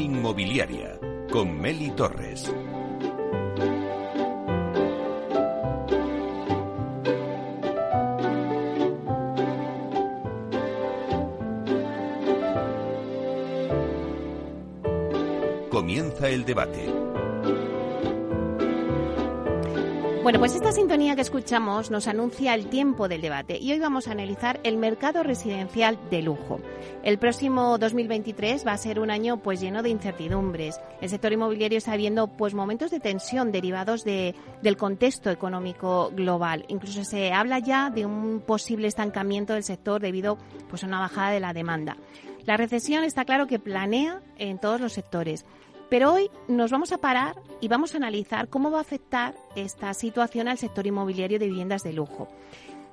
Inmobiliaria con Meli Torres. Comienza el debate. Bueno, pues esta sintonía que escuchamos nos anuncia el tiempo del debate y hoy vamos a analizar el mercado residencial de lujo. El próximo 2023 va a ser un año pues lleno de incertidumbres. El sector inmobiliario está viendo pues momentos de tensión derivados de, del contexto económico global. Incluso se habla ya de un posible estancamiento del sector debido pues a una bajada de la demanda. La recesión está claro que planea en todos los sectores. Pero hoy nos vamos a parar y vamos a analizar cómo va a afectar esta situación al sector inmobiliario de viviendas de lujo.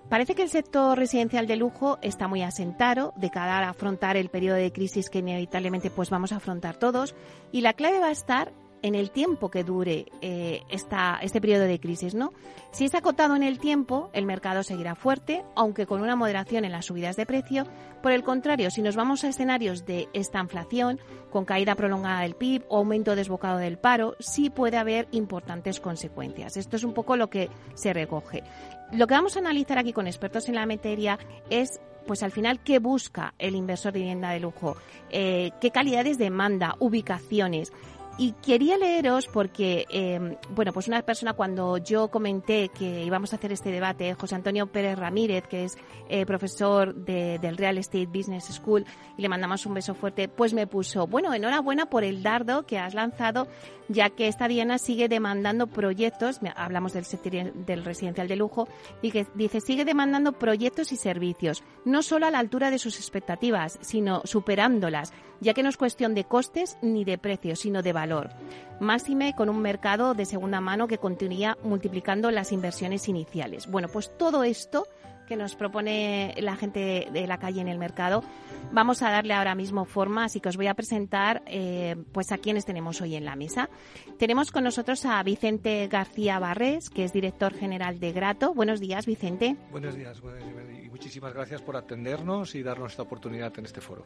Parece que el sector residencial de lujo está muy asentado de cara a afrontar el periodo de crisis que inevitablemente pues vamos a afrontar todos y la clave va a estar en el tiempo que dure eh, esta, este periodo de crisis, ¿no? Si es acotado en el tiempo, el mercado seguirá fuerte, aunque con una moderación en las subidas de precio. Por el contrario, si nos vamos a escenarios de esta inflación, con caída prolongada del PIB o aumento desbocado del paro, sí puede haber importantes consecuencias. Esto es un poco lo que se recoge. Lo que vamos a analizar aquí con expertos en la materia es pues al final, ¿qué busca el inversor de vivienda de lujo? Eh, ¿Qué calidades demanda? ¿Ubicaciones? Y quería leeros porque, em, bueno, pues una persona cuando yo comenté que íbamos a hacer este debate, José Antonio Pérez Ramírez, que es eh, profesor de, del Real Estate Business School, y le mandamos un beso fuerte, pues me puso, bueno, enhorabuena por el dardo que has lanzado, ya que esta Diana sigue demandando proyectos, hablamos del sector del residencial de lujo, y que dice, sigue demandando proyectos y servicios, no solo a la altura de sus expectativas, sino superándolas, ya que no es cuestión de costes ni de precios, sino de valor Máxime con un mercado de segunda mano que continuaría multiplicando las inversiones iniciales. Bueno, pues todo esto que nos propone la gente de la calle en el mercado. Vamos a darle ahora mismo forma, así que os voy a presentar pues pues a quienes tenemos hoy en la mesa. Tenemos con nosotros a Vicente García Barres, que es director general de Grato. Buenos días, Vicente. Buenos días y muchísimas gracias por atendernos y darnos esta oportunidad en este foro.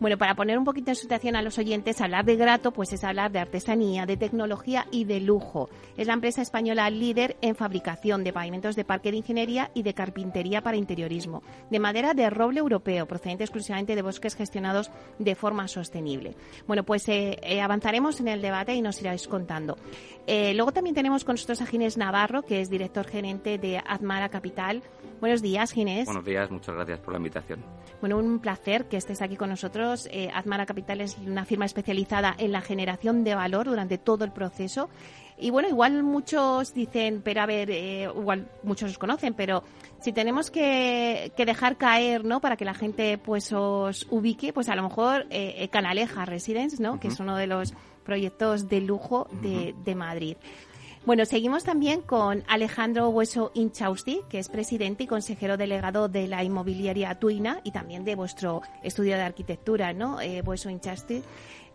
Bueno, para poner un poquito en situación a los oyentes, hablar de Grato pues es hablar de artesanía, de tecnología y de lujo. Es la empresa española líder en fabricación de pavimentos de parque de ingeniería y de carpintería para interiorismo, de madera de roble europeo, procedente exclusivamente de bosques gestionados de forma sostenible. Bueno, pues eh, eh, avanzaremos en el debate y nos iráis contando. Eh, luego también tenemos con nosotros a Ginés Navarro, que es director gerente de Azmara Capital. Buenos días, Ginés. Buenos días, muchas gracias por la invitación. Bueno, un placer que estés aquí con nosotros. Eh, Azmara Capital es una firma especializada en la generación de valor durante todo el proceso. Y bueno, igual muchos dicen, pero a ver, eh, igual muchos os conocen, pero si tenemos que, dejar caer, ¿no? Para que la gente pues os ubique, pues a lo mejor eh, Canaleja Residence, ¿no? Que es uno de los proyectos de lujo de, de Madrid. Bueno, seguimos también con Alejandro Hueso Inchausti, que es presidente y consejero delegado de la inmobiliaria Tuina y también de vuestro estudio de arquitectura, ¿no? Eh, Hueso Inchausti.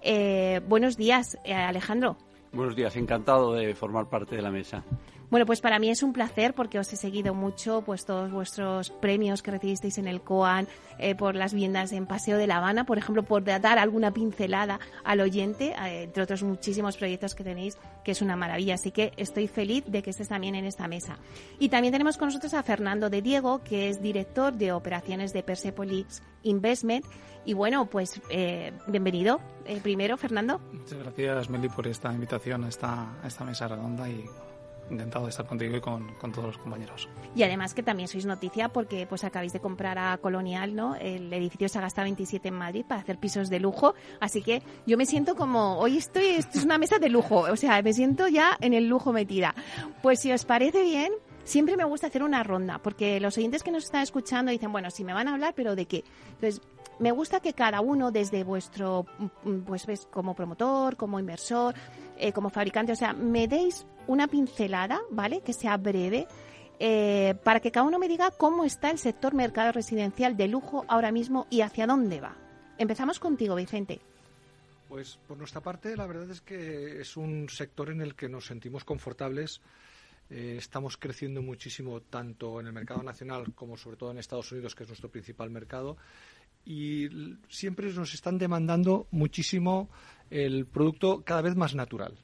Eh, buenos días, eh, Alejandro. Buenos días, encantado de formar parte de la mesa. Bueno, pues para mí es un placer porque os he seguido mucho, pues todos vuestros premios que recibisteis en el COAN, eh, por las viviendas en Paseo de La Habana, por ejemplo, por dar alguna pincelada al oyente, eh, entre otros muchísimos proyectos que tenéis, que es una maravilla. Así que estoy feliz de que estés también en esta mesa. Y también tenemos con nosotros a Fernando de Diego, que es director de operaciones de Persepolis Investment. Y bueno, pues eh, bienvenido. primero, Fernando. Muchas gracias, Meli, por esta invitación a esta mesa redonda y encantado de estar contigo y con, todos los compañeros. Y además que también sois noticia porque pues acabáis de comprar a Colonial, ¿no? El edificio gastado 27 en Madrid para hacer pisos de lujo, así que yo me siento como, hoy estoy, esto es una mesa de lujo, o sea, me siento ya en el lujo metida. Pues si os parece bien, siempre me gusta hacer una ronda, porque los oyentes que nos están escuchando dicen, bueno, si me van a hablar, pero ¿de qué? Entonces, me gusta que cada uno, desde vuestro, pues ves, como promotor, como inversor, eh, como fabricante, o sea, me deis una pincelada, ¿vale? Que sea breve, eh, para que cada uno me diga cómo está el sector mercado residencial de lujo ahora mismo y hacia dónde va. Empezamos contigo, Vicente. Pues por nuestra parte, la verdad es que es un sector en el que nos sentimos confortables Eh, estamos creciendo muchísimo tanto en el mercado nacional como sobre todo en Estados Unidos, que es nuestro principal mercado. Y siempre nos están demandando muchísimo el producto cada vez más natural.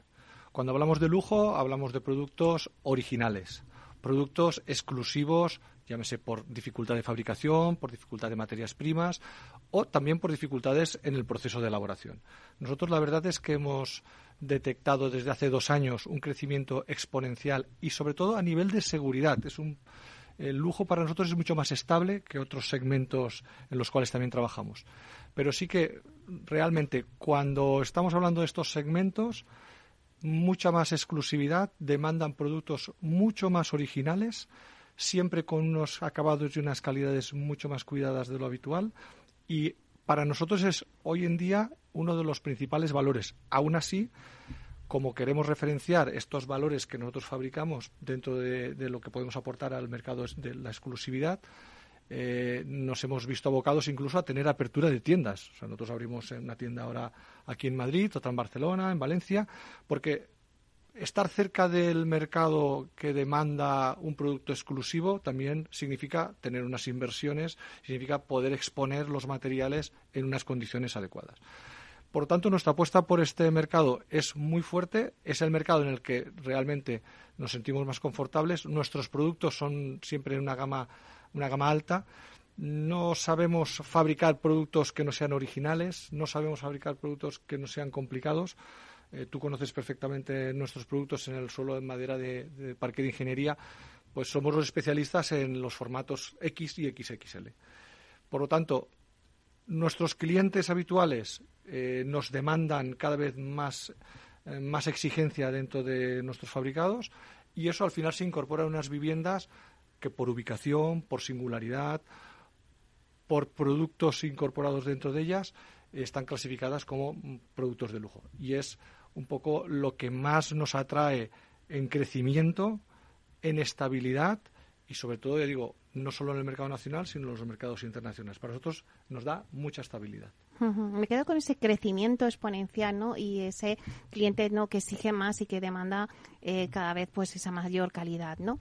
Cuando hablamos de lujo, hablamos de productos originales, productos exclusivos, llámese por dificultad de fabricación, por dificultad de materias primas o también por dificultades en el proceso de elaboración. Nosotros la verdad es que hemos detectado desde hace dos años un crecimiento exponencial y sobre todo a nivel de seguridad. Es un, el lujo para nosotros es mucho más estable que otros segmentos en los cuales también trabajamos. Pero sí que realmente cuando estamos hablando de estos segmentos, mucha más exclusividad, demandan productos mucho más originales, siempre con unos acabados y unas calidades mucho más cuidadas de lo habitual y para nosotros es hoy en día uno de los principales valores. Aún así, como queremos referenciar estos valores que nosotros fabricamos dentro de, lo que podemos aportar al mercado de la exclusividad, eh, nos hemos visto abocados incluso a tener apertura de tiendas. O sea, nosotros abrimos una tienda ahora aquí en Madrid, otra en Barcelona, en Valencia, porque estar cerca del mercado que demanda un producto exclusivo también significa tener unas inversiones, significa poder exponer los materiales en unas condiciones adecuadas. Por tanto, nuestra apuesta por este mercado es muy fuerte, es el mercado en el que realmente nos sentimos más confortables. Nuestros productos son siempre en una gama, una gama alta. No sabemos fabricar productos que no sean originales, no sabemos fabricar productos que no sean complicados eh, tú conoces perfectamente nuestros productos en el suelo de madera de, Parque de Ingeniería, pues somos los especialistas en los formatos X y XXL. Por lo tanto, nuestros clientes habituales eh, nos demandan cada vez más, eh, más exigencia dentro de nuestros fabricados y eso al final se incorpora en unas viviendas que por ubicación, por singularidad, por productos incorporados dentro de ellas, están clasificadas como productos de lujo. Y es un poco lo que más nos atrae en crecimiento, en estabilidad y sobre todo, ya digo, no solo en el mercado nacional, sino en los mercados internacionales. Para nosotros nos da mucha estabilidad. Me quedo con ese crecimiento exponencial, ¿no? Y ese cliente, ¿no? Que exige más y que demanda eh, cada vez, pues, esa mayor calidad, ¿no?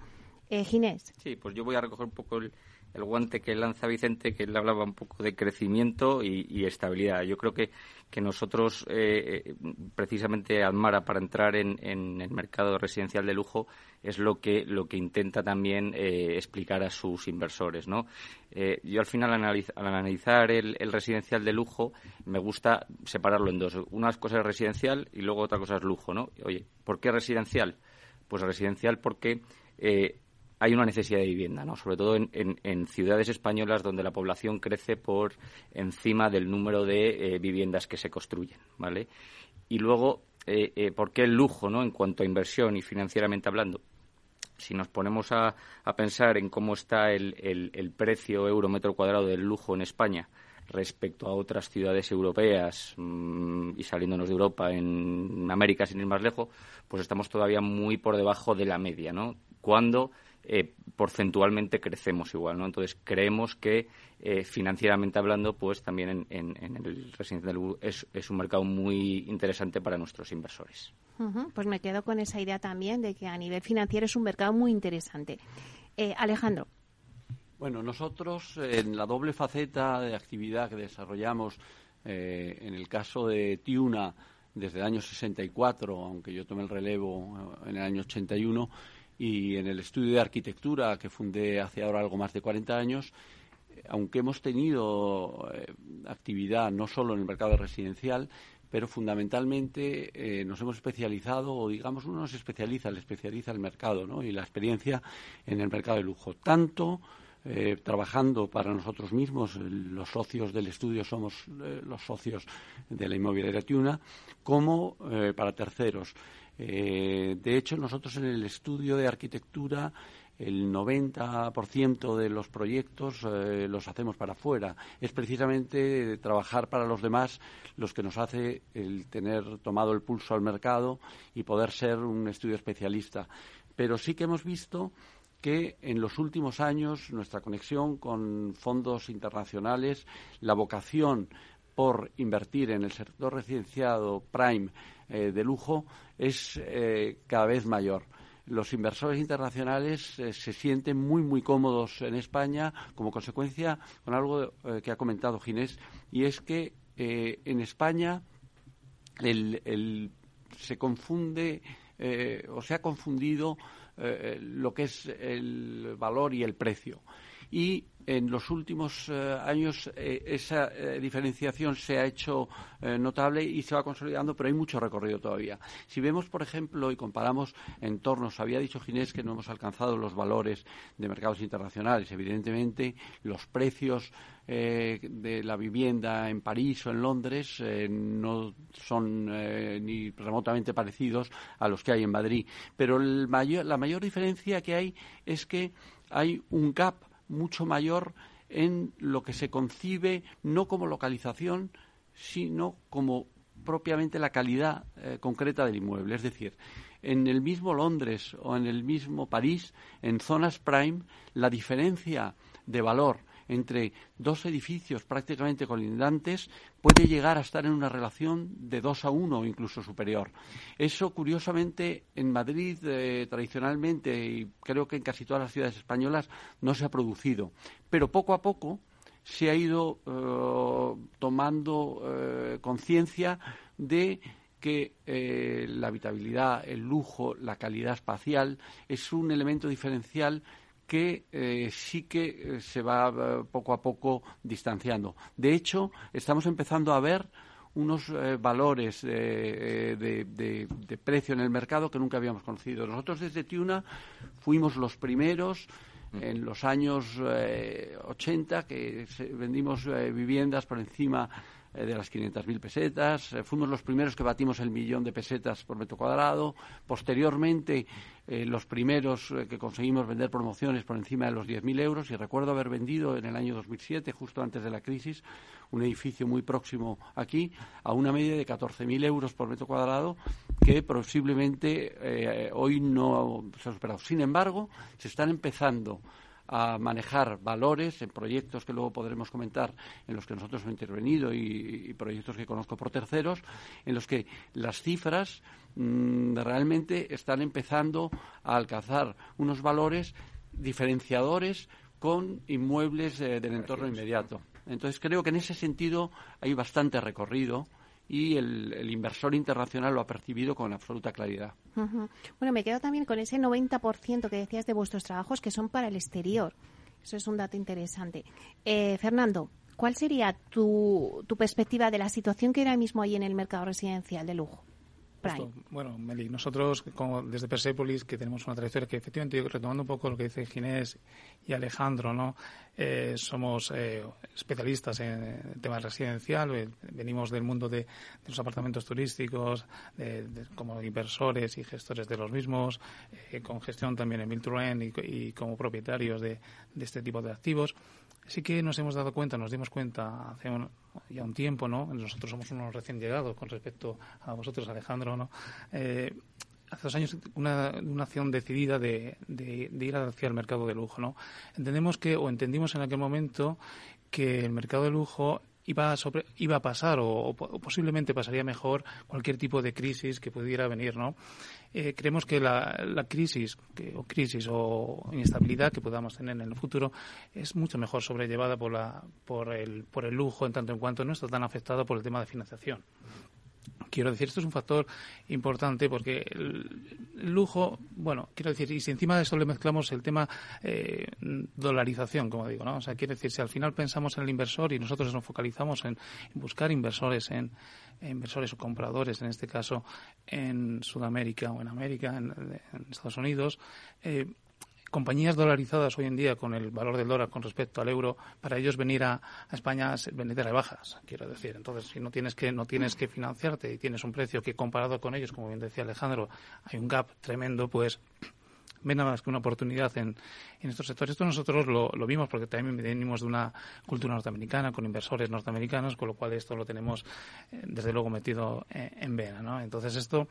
Eh, Ginés. Sí, pues yo voy a recoger un poco el, el guante que lanza Vicente, que él hablaba un poco de crecimiento y, estabilidad. Yo creo que, que nosotros, eh, eh, precisamente Admara, para entrar en, el mercado residencial de lujo, es lo que, lo que intenta también eh, explicar a sus inversores. ¿no? yo al final, al analizar el, residencial de lujo, me gusta separarlo en dos. Una cosa es residencial y luego otra cosa es lujo. ¿no? Oye, ¿por qué residencial? Pues residencial porque hay una necesidad de vivienda, ¿no? sobre todo en, ciudades españolas donde la población crece por encima del número de eh, viviendas que se construyen. ¿vale? Y luego, eh, eh, ¿por qué el lujo ¿no? en cuanto a inversión y financieramente hablando? Si nos ponemos a, pensar en cómo está el, precio euro metro cuadrado del lujo en España respecto a otras ciudades europeas mm, y saliéndonos de Europa en América sin ir más lejos, pues estamos todavía muy por debajo de la media, ¿no? Cuando eh, porcentualmente crecemos igual, ¿no? Entonces creemos que eh, financieramente hablando, pues también en, el residencial es, es, un mercado muy interesante para nuestros inversores. Pues me quedo con esa idea también de que a nivel financiero es un mercado muy interesante. Eh, Alejandro. Bueno, nosotros en la doble faceta de actividad que desarrollamos, en el caso de Tiuna, desde el año 64, aunque yo tomé el relevo en el año 81, y en el estudio de arquitectura que fundé hace ahora algo más de 40 años, eh, aunque hemos tenido eh, actividad no solo en el mercado residencial, pero fundamentalmente eh, nos hemos especializado, o digamos, uno nos especializa, le especializa el mercado ¿no? y la experiencia en el mercado de lujo. Tanto trabajando para nosotros mismos, los socios del estudio somos los socios de la inmobiliaria Tiuna, como para terceros. Eh, de hecho, nosotros en el estudio de arquitectura el 90% de los proyectos eh, los hacemos para afuera. Es precisamente trabajar para los demás los que nos hace el tener tomado el pulso al mercado y poder ser un estudio especialista. Pero sí que hemos visto que en los últimos años nuestra conexión con fondos internacionales, la vocación por invertir en el sector residenciado prime eh, de lujo es eh, cada vez mayor. los inversores internacionales eh, se sienten muy, muy cómodos en España como consecuencia con algo que ha comentado Ginés, y es que en España se confunde o se ha confundido lo que es el valor y el precio. Y en los últimos eh, años eh, esa eh, diferenciación se ha hecho notable y se va consolidando, pero hay mucho recorrido todavía. Si vemos, por ejemplo, y comparamos entornos, había dicho Ginés que no hemos alcanzado los valores de mercados internacionales. Evidentemente, los precios de la vivienda en París o en Londres no son ni remotamente parecidos a los que hay en Madrid. Pero la mayor diferencia que hay es que hay un gap mucho mayor en lo que se concibe no como localización, sino como propiamente la calidad eh, concreta del inmueble. Es decir, en el mismo Londres o en el mismo París, en zonas prime, la diferencia de valor entre dos edificios prácticamente colindantes puede llegar a estar en una relación de dos a uno o incluso superior. Eso, curiosamente, en Madrid eh, tradicionalmente y creo que en casi todas las ciudades españolas no se ha producido. Pero poco a poco se ha ido eh, tomando eh, conciencia de que la habitabilidad, el lujo, la calidad espacial es un elemento diferencial que eh, sí que eh, se va eh, poco a poco distanciando. De hecho, estamos empezando a ver unos valores de, precio en el mercado que nunca habíamos conocido. Nosotros desde Tiuna fuimos los primeros en los años 80 que vendimos viviendas por encima eh, de las 500.000 pesetas. Eh, fuimos los primeros que batimos el millón de pesetas por metro cuadrado. Posteriormente, eh, los primeros que conseguimos vender promociones por encima de los 10.000 euros. Y recuerdo haber vendido en el año 2007, justo antes de la crisis, un edificio muy próximo aquí a una media de 14.000 euros por metro cuadrado que posiblemente hoy no se ha superado. Sin embargo, se están empezando a manejar valores en proyectos que luego podremos comentar en los que nosotros hemos intervenido y, proyectos que conozco por terceros, en los que las cifras mm, realmente están empezando a alcanzar unos valores diferenciadores con inmuebles del entorno inmediato. Entonces creo que en ese sentido hay bastante recorrido y el, inversor internacional lo ha percibido con absoluta claridad. Bueno, me quedo también con ese 90% que decías de vuestros trabajos que son para el exterior. Eso es un dato interesante. Eh, Fernando, ¿cuál sería tu, tu perspectiva de la situación que ahora mismo hay en el mercado residencial de lujo? Bueno, Meli, nosotros como desde Persepolis, que tenemos una trayectoria que efectivamente, retomando un poco lo que dice Ginés y Alejandro, ¿no? Eh, somos eh, especialistas en el tema residencial, eh, venimos del mundo de, los apartamentos turísticos, como inversores y gestores de los mismos, con gestión también en Build y, como propietarios de, de este tipo de activos. Sí que nos hemos dado cuenta, nos dimos cuenta hace ya un tiempo, ¿no? Nosotros somos unos recién llegados con respecto a vosotros, Alejandro, ¿no? Eh, hace dos años una, una acción decidida de, de, ir hacia el mercado de lujo, ¿no? Entendemos que, o entendimos en aquel momento, que el mercado de lujo iba a, sobre, iba a pasar o, posiblemente pasaría mejor cualquier tipo de crisis que pudiera venir, ¿no? Eh, creemos que la, la crisis o crisis o inestabilidad que podamos tener en el futuro es mucho mejor sobrellevada por, la, por, el, por el lujo en tanto en cuanto no está tan afectado por el tema de financiación. Quiero decir, esto es un factor importante porque el lujo, bueno, quiero decir, y si encima de eso le mezclamos el tema eh, dolarización, como digo, ¿no? O sea, quiere decir, si al final pensamos en el inversor y nosotros nos focalizamos en, buscar inversores, en, inversores o compradores, en este caso en Sudamérica o en América, en, Estados Unidos, eh, compañías dolarizadas hoy en día con el valor del dólar con respecto al euro, para ellos venir a, España venir de rebajas, quiero decir. Entonces, si no tienes que no tienes que financiarte y tienes un precio que comparado con ellos, como bien decía Alejandro, hay un gap tremendo, pues ven nada más que una oportunidad en, en estos sectores. Esto nosotros lo, vimos porque también venimos de una cultura norteamericana, con inversores norteamericanos, con lo cual esto lo tenemos, eh, desde luego, metido en, en vena. ¿no? Entonces, esto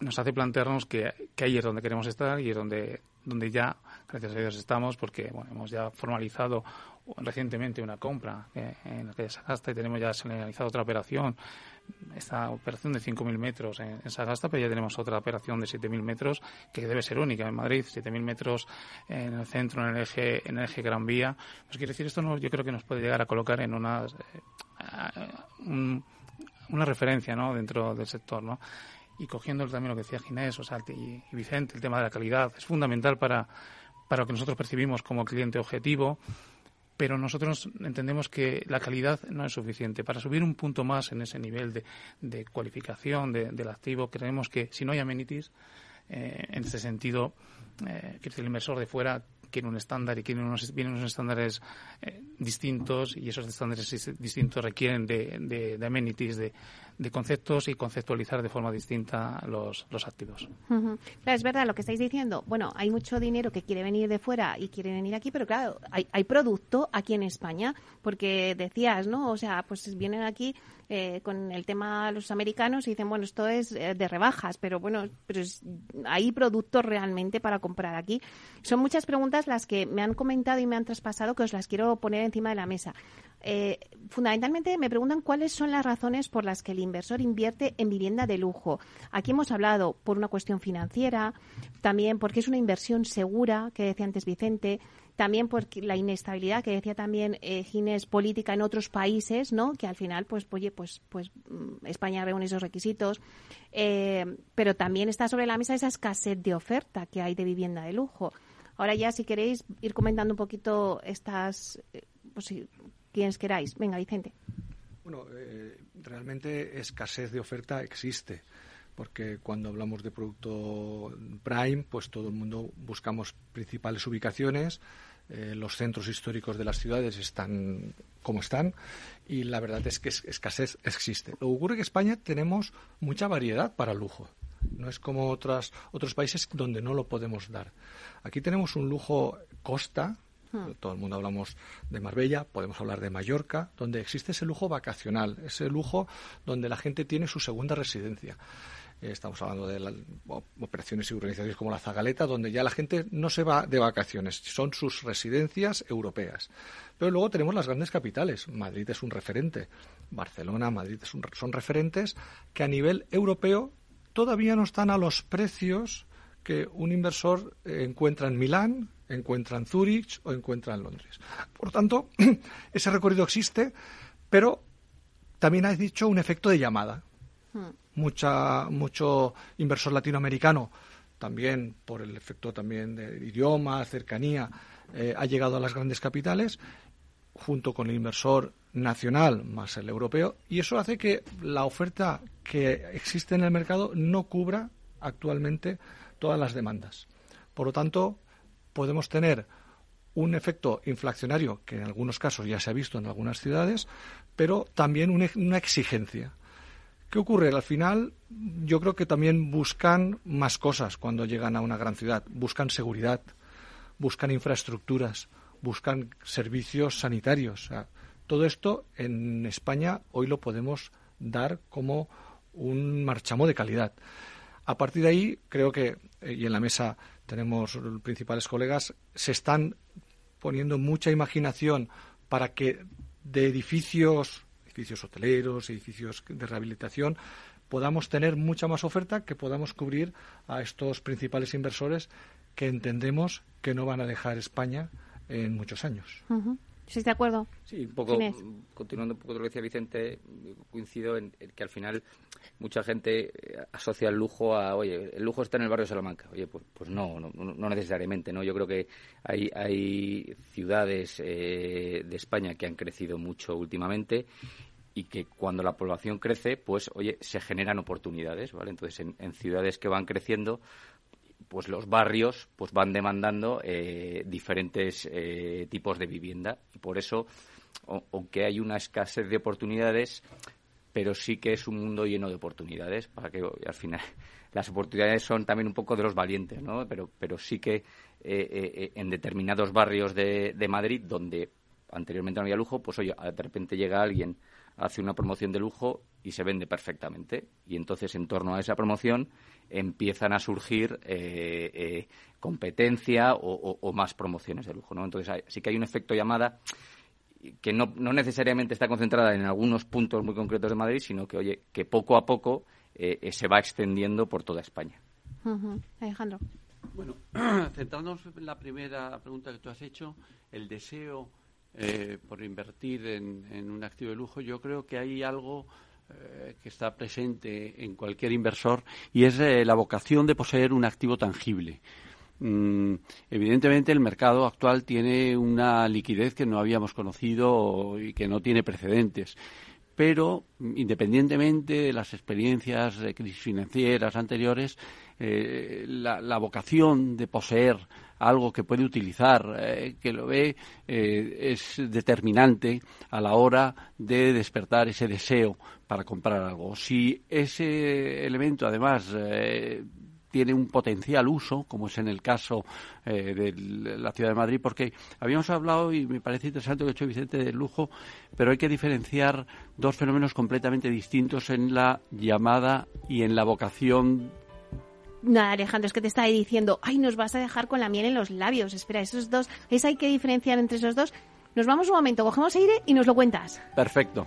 nos hace plantearnos que, que, ahí es donde queremos estar y es donde, donde ya, gracias a Dios, estamos, porque bueno, hemos ya formalizado recientemente una compra en la que Sagasta y tenemos ya señalizado otra operación esta operación de 5.000 metros en, Sagasta, pero ya tenemos otra operación de 7.000 metros que debe ser única en Madrid, 7.000 metros en el centro, en el eje, en el eje Gran Vía. Pues quiere decir, esto no, yo creo que nos puede llegar a colocar en una, eh, una referencia ¿no? dentro del sector. ¿no? Y cogiendo también lo que decía Ginés o sea, y, Vicente, el tema de la calidad, es fundamental para, para lo que nosotros percibimos como cliente objetivo pero nosotros entendemos que la calidad no es suficiente. Para subir un punto más en ese nivel de, de cualificación del activo, creemos que si no hay amenities, eh, en ese sentido, eh, el inversor de fuera quiere un estándar y quiere unos, vienen unos estándares eh, distintos y esos estándares distintos requieren de, de, de amenities, de, de conceptos y conceptualizar de forma distinta los, los activos. es verdad lo que estáis diciendo. Bueno, hay mucho dinero que quiere venir de fuera y quiere venir aquí, pero claro, hay, hay producto aquí en España, porque decías, ¿no? O sea, pues vienen aquí eh, con el tema los americanos y dicen, bueno, esto es eh, de rebajas, pero bueno, pero hay productos realmente para comprar aquí. Son muchas preguntas las que me han comentado y me han traspasado que os las quiero poner encima de la mesa. Eh, fundamentalmente me preguntan cuáles son las razones por las que el inversor invierte en vivienda de lujo. Aquí hemos hablado por una cuestión financiera, también porque es una inversión segura, que decía antes Vicente, también por la inestabilidad que decía también eh, Ginés política en otros países, ¿no? Que al final, pues, oye, pues, pues mm, España reúne esos requisitos, eh, pero también está sobre la mesa esa escasez de oferta que hay de vivienda de lujo. Ahora ya, si queréis ir comentando un poquito estas, eh, pues, quienes queráis. Venga, Vicente. Bueno, eh, realmente escasez de oferta existe porque cuando hablamos de producto prime, pues todo el mundo buscamos principales ubicaciones, eh, los centros históricos de las ciudades están como están y la verdad es que escasez existe. Lo que ocurre que en España tenemos mucha variedad para lujo. No es como otras, otros países donde no lo podemos dar. Aquí tenemos un lujo costa, Todo el mundo hablamos de Marbella, podemos hablar de Mallorca, donde existe ese lujo vacacional, ese lujo donde la gente tiene su segunda residencia. Eh, estamos hablando de operaciones y organizaciones como la Zagaleta, donde ya la gente no se va de vacaciones, son sus residencias europeas. Pero luego tenemos las grandes capitales. Madrid es un referente, Barcelona, Madrid son referentes que a nivel europeo todavía no están a los precios que un inversor encuentra en Milán, encuentra en Zúrich o encuentra en Londres. Por tanto, ese recorrido existe, pero también has dicho un efecto de llamada. Hmm. Mucha, mucho inversor latinoamericano, también por el efecto también de idioma, cercanía, eh, ha llegado a las grandes capitales junto con el inversor nacional más el europeo y eso hace que la oferta que existe en el mercado no cubra actualmente todas las demandas. Por lo tanto, podemos tener un efecto inflacionario que en algunos casos ya se ha visto en algunas ciudades, pero también una exigencia. ¿Qué ocurre? Al final, yo creo que también buscan más cosas cuando llegan a una gran ciudad. Buscan seguridad, buscan infraestructuras, buscan servicios sanitarios. todo esto en España hoy lo podemos dar como un marchamo de calidad. A partir de ahí, creo que, eh, y en la mesa tenemos principales colegas, se están poniendo mucha imaginación para que de edificios, edificios hoteleros, edificios de rehabilitación, podamos tener mucha más oferta, que podamos cubrir a estos principales inversores que entendemos que no van a dejar España en muchos años. ¿Estás de acuerdo? Sí, un poco, continuando un poco de lo que decía Vicente, coincido en, que al final mucha gente eh, asocia el lujo a, oye, el lujo está en el barrio de Salamanca. Oye, pues, pues no, no, necesariamente, ¿no? Yo creo que hay, hay ciudades eh, de España que han crecido mucho últimamente y que cuando la población crece, pues, oye, se generan oportunidades, ¿vale? Entonces, en, en ciudades que van creciendo, pues los barrios pues van demandando eh, diferentes eh, tipos de vivienda. Y por eso aunque hay una escasez de oportunidades pero sí que es un mundo lleno de oportunidades para que al final las oportunidades son también un poco de los valientes no pero pero sí que eh, en determinados barrios de, de Madrid donde anteriormente no había lujo pues oye de repente llega alguien hace una promoción de lujo y se vende perfectamente. Y entonces, en torno a esa promoción, empiezan a surgir eh, eh, competencia o, más promociones de lujo. ¿no? Entonces, sí que hay un efecto llamada que no, no, necesariamente está concentrada en algunos puntos muy concretos de Madrid, sino que, oye, que poco a poco eh, se va extendiendo por toda España. Alejandro. Bueno, centrándonos en la primera pregunta que tú has hecho, el deseo eh, por invertir en, un activo de lujo, yo creo que hay algo eh, que está presente en cualquier inversor y es eh, la vocación de poseer un activo tangible. Mm, evidentemente, el mercado actual tiene una liquidez que no habíamos conocido y que no tiene precedentes pero independientemente de las experiencias de crisis financieras anteriores, eh, la, vocación de poseer algo que puede utilizar, eh, que lo ve, eh, es determinante a la hora de despertar ese deseo para comprar algo. Si ese elemento, además, tiene un potencial uso, como es en el caso de la ciudad de Madrid, porque habíamos hablado, y me parece interesante lo que ha hecho Vicente del lujo, pero hay que diferenciar dos fenómenos completamente distintos en la llamada y en la vocación Nada, Alejandro, es que te estaba diciendo, ay, nos vas a dejar con la miel en los labios. Espera, esos dos, es hay que diferenciar entre esos dos. Nos vamos un momento, cogemos aire y nos lo cuentas. Perfecto.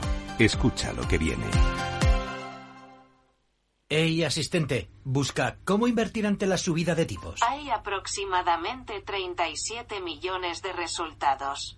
Escucha lo que viene. Hey, asistente, busca cómo invertir ante la subida de tipos. Hay aproximadamente 37 millones de resultados.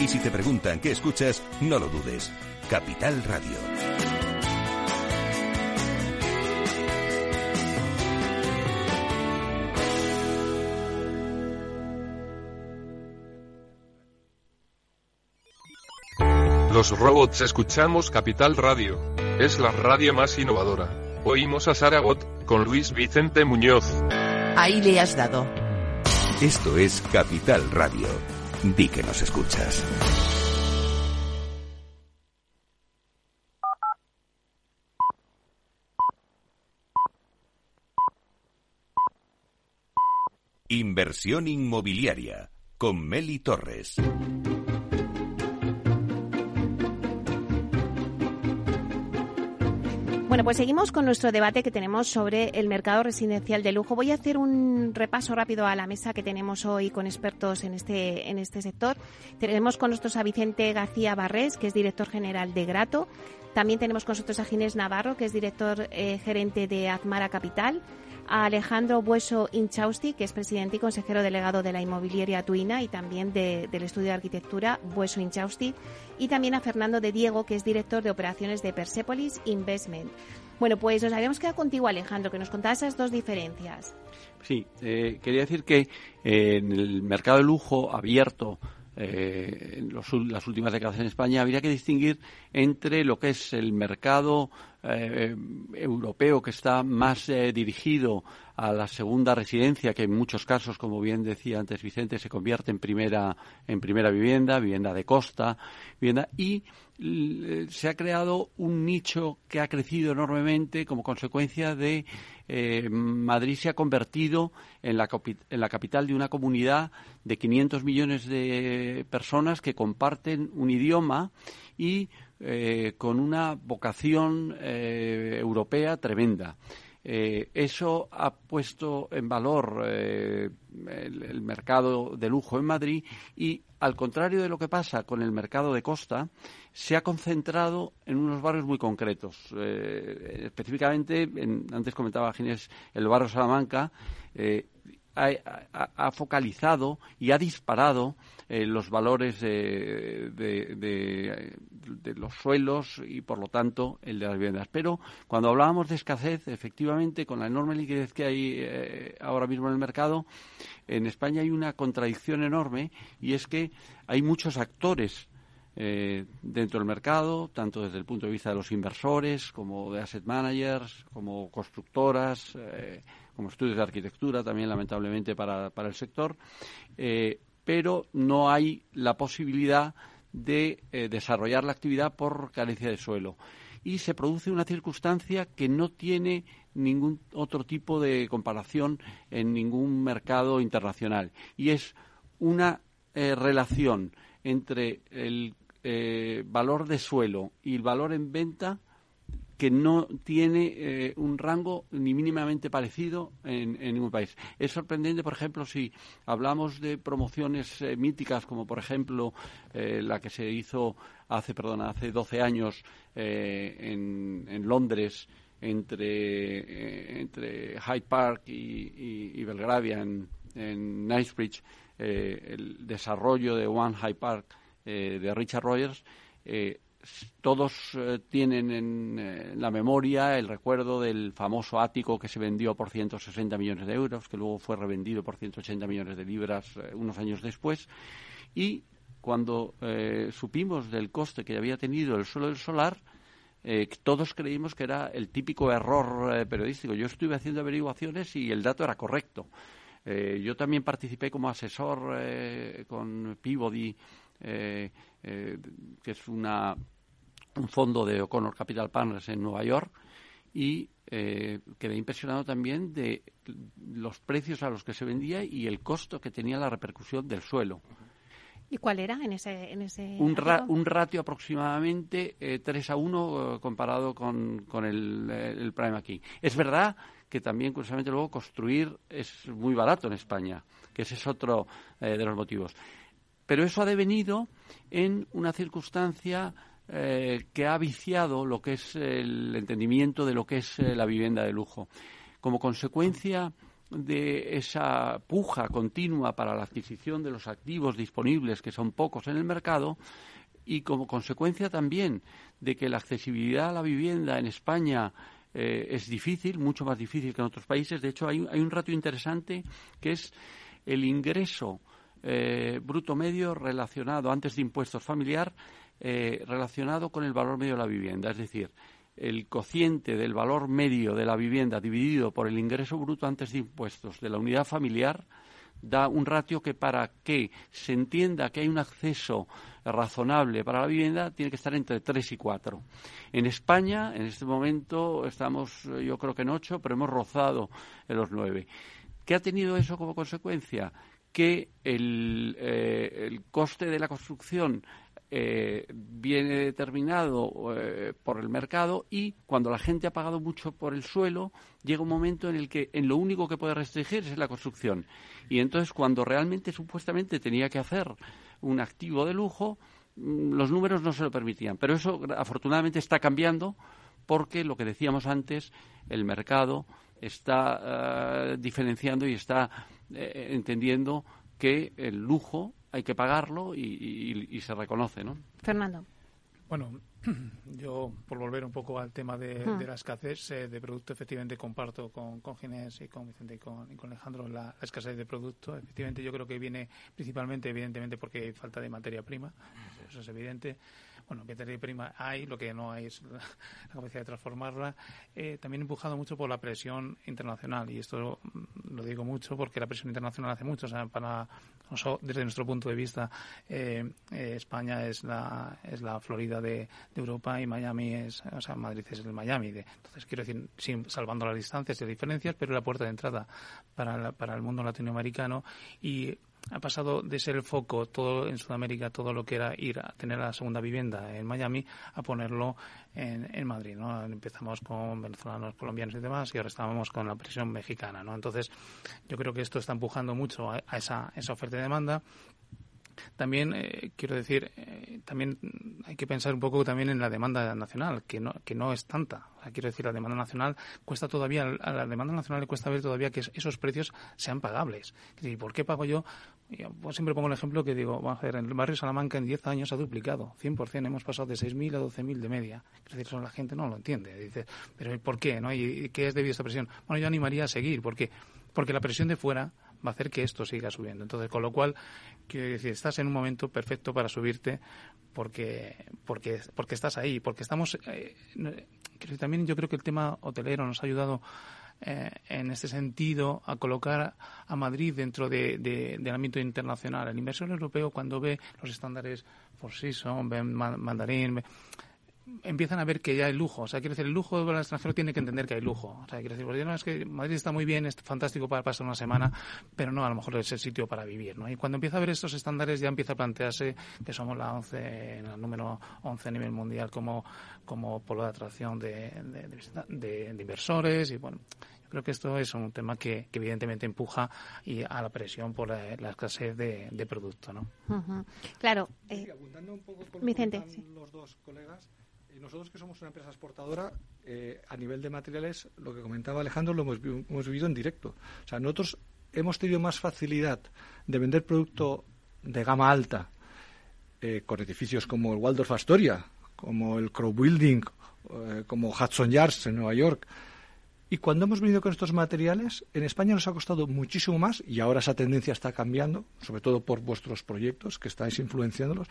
Y si te preguntan qué escuchas, no lo dudes. Capital Radio. Los robots escuchamos Capital Radio. Es la radio más innovadora. Oímos a Saragot, con Luis Vicente Muñoz. Ahí le has dado. Esto es Capital Radio. Di que nos escuchas. Inversión inmobiliaria con Meli Torres. Bueno, pues seguimos con nuestro debate que tenemos sobre el mercado residencial de lujo. Voy a hacer un repaso rápido a la mesa que tenemos hoy con expertos en este, en este sector. Tenemos con nosotros a Vicente García Barrés, que es director general de Grato. También tenemos con nosotros a Ginés Navarro, que es director eh, gerente de Azmara Capital a Alejandro Bueso Inchausti, que es presidente y consejero delegado de la inmobiliaria Tuina y también del estudio de arquitectura Bueso Inchausti, y también a Fernando de Diego, que es director de operaciones de Persepolis Investment. Bueno, pues nos habíamos quedado contigo, Alejandro, que nos contaba esas dos diferencias. Sí, eh, quería decir que en el mercado de lujo abierto, eh, en las últimas décadas en España, habría que distinguir entre lo que es el mercado eh, europeo que está más eh, dirigido a la segunda residencia, que en muchos casos, como bien decía antes Vicente, se convierte en primera, en primera vivienda, vivienda de costa, vivienda, y se ha creado un nicho que ha crecido enormemente como consecuencia de Madrid se ha convertido en la, en la capital de una comunidad de 500 millones de personas que comparten un idioma y eh, con una vocación eh, europea tremenda. Eh, eso ha puesto en valor el, mercado de lujo en Madrid y, al contrario de lo que pasa con el mercado de costa, se ha concentrado en unos barrios muy concretos. específicamente, antes comentaba Ginés, el barrio Salamanca ha, focalizado y ha disparado eh, los valores de, los suelos y, por lo tanto, el de las viviendas. Pero cuando hablábamos de escasez, efectivamente, con la enorme liquidez que hay eh, ahora mismo en el mercado, en España hay una contradicción enorme y es que hay muchos actores eh, dentro del mercado, tanto desde el punto de vista de los inversores, como de asset managers, como constructoras, como estudios de arquitectura también lamentablemente para, el sector, eh, pero no hay la posibilidad de eh, desarrollar la actividad por carencia de suelo. Y se produce una circunstancia que no tiene ningún otro tipo de comparación en ningún mercado internacional. Y es una eh, relación entre el valor de suelo y el valor en venta que no tiene eh, un rango ni mínimamente parecido en, ningún país. Es sorprendente, por ejemplo, si hablamos de promociones eh, míticas, como por ejemplo eh, la que se hizo hace, perdona, hace 12 años en, Londres entre, entre Hyde Park y, Belgravia en, en Knightsbridge, el desarrollo de One Hyde Park de Richard Rogers todos eh, tienen en, eh, la memoria el recuerdo del famoso ático que se vendió por 160 millones de euros, que luego fue revendido por 180 millones de libras eh, unos años después. Y cuando supimos del coste que había tenido el suelo del solar, todos creímos que era el típico error periodístico. Yo estuve haciendo averiguaciones y el dato era correcto. yo también participé como asesor con Peabody, que es una un fondo de O'Connor Capital Partners en Nueva York y eh, quedé impresionado también de los precios a los que se vendía y el costo que tenía la repercusión del suelo. ¿Y cuál era en ese, en ese un, un ratio aproximadamente eh, 3 a 1 eh, comparado con, con el, el, Prime aquí. Es verdad que también, curiosamente, luego construir es muy barato en España, que ese es otro eh, de los motivos. Pero eso ha devenido en una circunstancia eh, que ha viciado lo que es el entendimiento de lo que es eh, la vivienda de lujo. Como consecuencia de esa puja continua para la adquisición de los activos disponibles, que son pocos en el mercado, y como consecuencia también de que la accesibilidad a la vivienda en España eh, es difícil, mucho más difícil que en otros países. De hecho, hay, un rato interesante que es el ingreso bruto medio relacionado antes de impuestos familiar eh, relacionado con el valor medio de la vivienda, es decir, el cociente del valor medio de la vivienda dividido por el ingreso bruto antes de impuestos de la unidad familiar da un ratio que para que se entienda que hay un acceso razonable para la vivienda tiene que estar entre 3 y 4. En España, en este momento, estamos yo creo que en 8, pero hemos rozado en los 9. ¿Qué ha tenido eso como consecuencia? Que el, eh, el coste de la construcción eh, viene determinado eh, por el mercado y cuando la gente ha pagado mucho por el suelo, llega un momento en el que en lo único que puede restringir es la construcción. Y entonces cuando realmente supuestamente tenía que hacer un activo de lujo, mm, los números no se lo permitían. Pero eso afortunadamente está cambiando porque lo que decíamos antes, el mercado está eh, diferenciando y está entendiendo que el lujo hay que pagarlo y, se reconoce, ¿no? Fernando. Bueno, yo por volver un poco al tema de, hmm. la escasez eh, de producto, efectivamente comparto con, con Ginés y con Vicente y con, Alejandro la, escasez de producto. Efectivamente, yo creo que viene principalmente, evidentemente, porque hay falta de materia prima, eso es evidente bueno, materia prima hay, lo que no hay es la, capacidad de transformarla, eh, también empujado mucho por la presión internacional. Y esto lo digo mucho porque la presión internacional hace mucho. O sea, para desde nuestro punto de vista, eh, eh, España es la, es la Florida de, Europa y Miami es, o sea, Madrid es el Miami. De, entonces, quiero decir, sin, salvando las distancias y diferencias, pero la puerta de entrada para, para el mundo latinoamericano y ha pasado de ser el foco todo en Sudamérica, todo lo que era ir a tener la segunda vivienda en Miami, a ponerlo en, Madrid. ¿no? Empezamos con venezolanos, colombianos y demás, y ahora estamos con la presión mexicana. ¿no? Entonces, yo creo que esto está empujando mucho a, esa, esa oferta y demanda. También eh, quiero decir, eh, también hay que pensar un poco también en la demanda nacional, que no, que no es tanta. quiero decir, la demanda nacional cuesta todavía, la demanda nacional le cuesta ver todavía que esos precios sean pagables. ¿Por qué pago yo? Pues siempre pongo el ejemplo que digo, en el barrio Salamanca en 10 años ha duplicado, 100%, hemos pasado de 6.000 a 12.000 de media. Es decir, eso la gente no lo entiende. Dice, pero ¿por qué? ¿no? ¿Y qué es debido a esta presión? Bueno, yo animaría a seguir, porque porque la presión de fuera va a hacer que esto siga subiendo. Entonces, con lo cual, quiero decir, estás en un momento perfecto para subirte porque, porque, porque estás ahí, porque estamos... Eh, también yo creo que el tema hotelero nos ha ayudado eh, en este sentido a colocar a Madrid dentro de, del ámbito internacional. El inversor europeo cuando ve los estándares Four Seasons, ve Mandarín, empiezan a ver que ya hay lujo. O sea, quiero decir, el lujo del extranjero tiene que entender que hay lujo. O sea, quiero decir, porque no es que Madrid está muy bien, es fantástico para pasar una semana, pero no, a lo mejor es el sitio para vivir, ¿no? Y cuando empieza a ver estos estándares ya empieza a plantearse que somos la 11, el número 11 a nivel mundial como, como polo de atracción de, de, de, inversores y bueno, yo creo que esto es un tema que, evidentemente empuja y a la presión por la, escasez de, de producto, ¿no? Claro. Eh, Vicente. Los dos colegas, y nosotros que somos una empresa exportadora, eh, a nivel de materiales, lo que comentaba Alejandro lo hemos, vivido en directo. O sea, nosotros hemos tenido más facilidad de vender producto de gama alta eh, con edificios como el Waldorf Astoria, como el Crow Building, eh, como Hudson Yards en Nueva York. Y cuando hemos venido con estos materiales, en España nos ha costado muchísimo más, y ahora esa tendencia está cambiando, sobre todo por vuestros proyectos que estáis influenciándolos,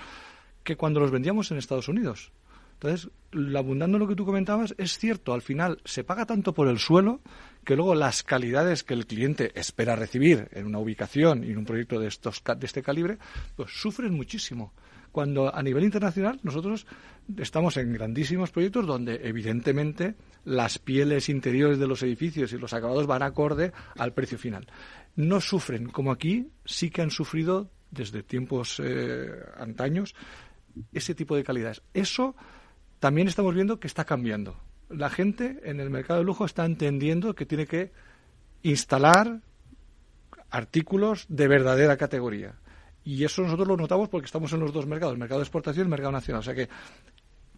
que cuando los vendíamos en Estados Unidos. Entonces, abundando lo que tú comentabas, es cierto, al final se paga tanto por el suelo que luego las calidades que el cliente espera recibir en una ubicación y en un proyecto de, estos, de este calibre, pues sufren muchísimo. Cuando a nivel internacional nosotros estamos en grandísimos proyectos donde evidentemente las pieles interiores de los edificios y los acabados van acorde al precio final. No sufren, como aquí sí que han sufrido desde tiempos eh, antaños ese tipo de calidades. Eso también estamos viendo que está cambiando. La gente en el mercado de lujo está entendiendo que tiene que instalar artículos de verdadera categoría. Y eso nosotros lo notamos porque estamos en los dos mercados, el mercado de exportación y el mercado nacional. O sea que